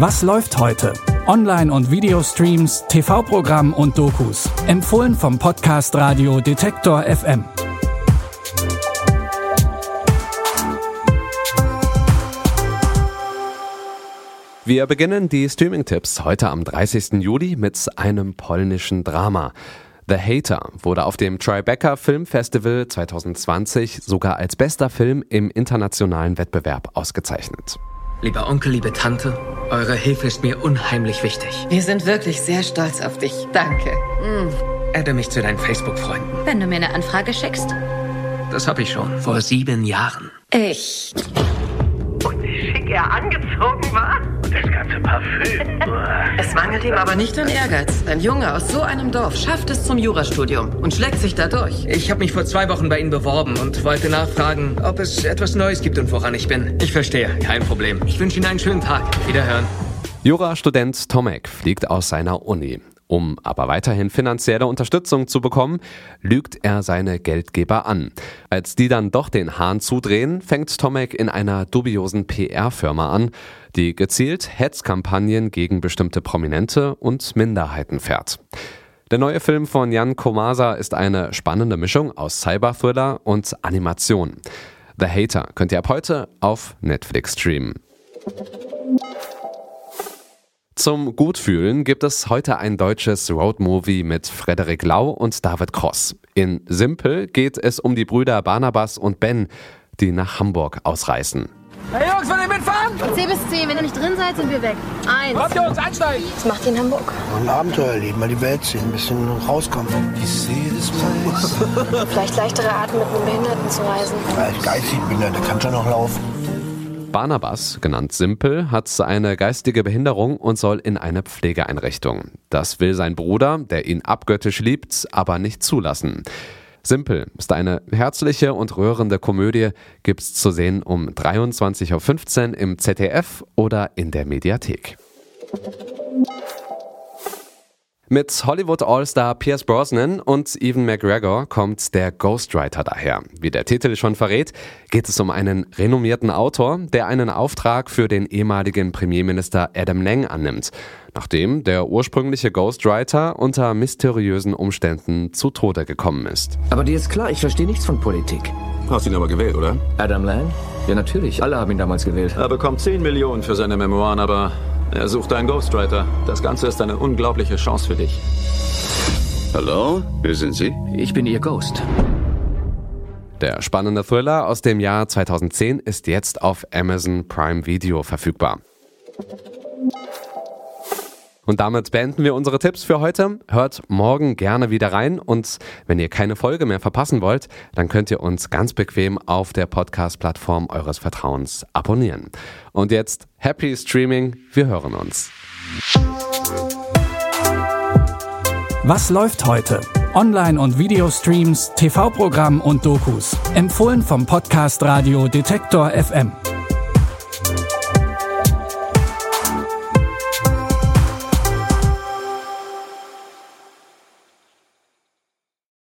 Was läuft heute? Online- und Videostreams, TV-Programm und Dokus. Empfohlen vom Podcast Radio Detektor FM. Wir beginnen die Streaming-Tipps heute am 30. Juli mit einem polnischen Drama. The Hater wurde auf dem Tribeca Film Festival 2020 sogar als bester Film im internationalen Wettbewerb ausgezeichnet. Lieber Onkel, liebe Tante, eure Hilfe ist mir unheimlich wichtig. Wir sind wirklich sehr stolz auf dich. Danke. Mm. Adde mich zu deinen Facebook-Freunden. Wenn du mir eine Anfrage schickst. Das habe ich schon, vor sieben Jahren. Ich schick er angezogen Parfüm. es mangelt ihm aber nicht an Ehrgeiz. Ein Junge aus so einem Dorf schafft es zum Jurastudium und schlägt sich da durch. Ich habe mich vor zwei Wochen bei Ihnen beworben und wollte nachfragen, ob es etwas Neues gibt und woran ich bin. Ich verstehe, kein Problem. Ich wünsche Ihnen einen schönen Tag. Wiederhören. Jurastudent Tomek fliegt aus seiner Uni. Um aber weiterhin finanzielle Unterstützung zu bekommen, lügt er seine Geldgeber an. Als die dann doch den Hahn zudrehen, fängt Tomek in einer dubiosen PR-Firma an, die gezielt Hetzkampagnen gegen bestimmte Prominente und Minderheiten fährt. Der neue Film von Jan Komasa ist eine spannende Mischung aus Cyberthriller und Animation. The Hater könnt ihr ab heute auf Netflix streamen. Zum Gutfühlen gibt es heute ein deutsches Roadmovie mit Frederik Lau und David Cross. In Simpel geht es um die Brüder Barnabas und Ben, die nach Hamburg ausreißen. Hey Jungs, wollt ihr mitfahren? C bis C, wenn ihr nicht drin seid, sind wir weg. Eins. Kommt Jungs, einsteigen! Was macht ihr in Hamburg? Ein Abenteuer erleben, mal die Welt sehen, ein bisschen rauskommen. Vielleicht leichtere Art, mit einem Behinderten zu reisen. Als geistig Behinderte kann schon noch laufen. Barnabas, genannt Simpel, hat eine geistige Behinderung und soll in eine Pflegeeinrichtung. Das will sein Bruder, der ihn abgöttisch liebt, aber nicht zulassen. Simpel ist eine herzliche und rührende Komödie, gibt's zu sehen um 23.15 Uhr im ZDF oder in der Mediathek. Mit Hollywood All-Star Pierce Brosnan und Evan McGregor kommt der Ghostwriter daher. Wie der Titel schon verrät, geht es um einen renommierten Autor, der einen Auftrag für den ehemaligen Premierminister Adam Lang annimmt, nachdem der ursprüngliche Ghostwriter unter mysteriösen Umständen zu Tode gekommen ist. Aber dir ist klar, ich verstehe nichts von Politik. Hast ihn aber gewählt, oder? Adam Lang? Ja, natürlich. Alle haben ihn damals gewählt. Er bekommt 10 Millionen für seine Memoiren, aber er sucht einen Ghostwriter. Das Ganze ist eine unglaubliche Chance für dich. Hallo, wer sind Sie? Ich bin Ihr Ghost. Der spannende Thriller aus dem Jahr 2010 ist jetzt auf Amazon Prime Video verfügbar. Und damit beenden wir unsere Tipps für heute. Hört morgen gerne wieder rein und wenn ihr keine Folge mehr verpassen wollt, dann könnt ihr uns ganz bequem auf der Podcast-Plattform eures Vertrauens abonnieren. Und jetzt Happy Streaming, wir hören uns. Was läuft heute? Online- und Videostreams, TV-Programm und Dokus. Empfohlen vom Podcast Radio Detektor FM.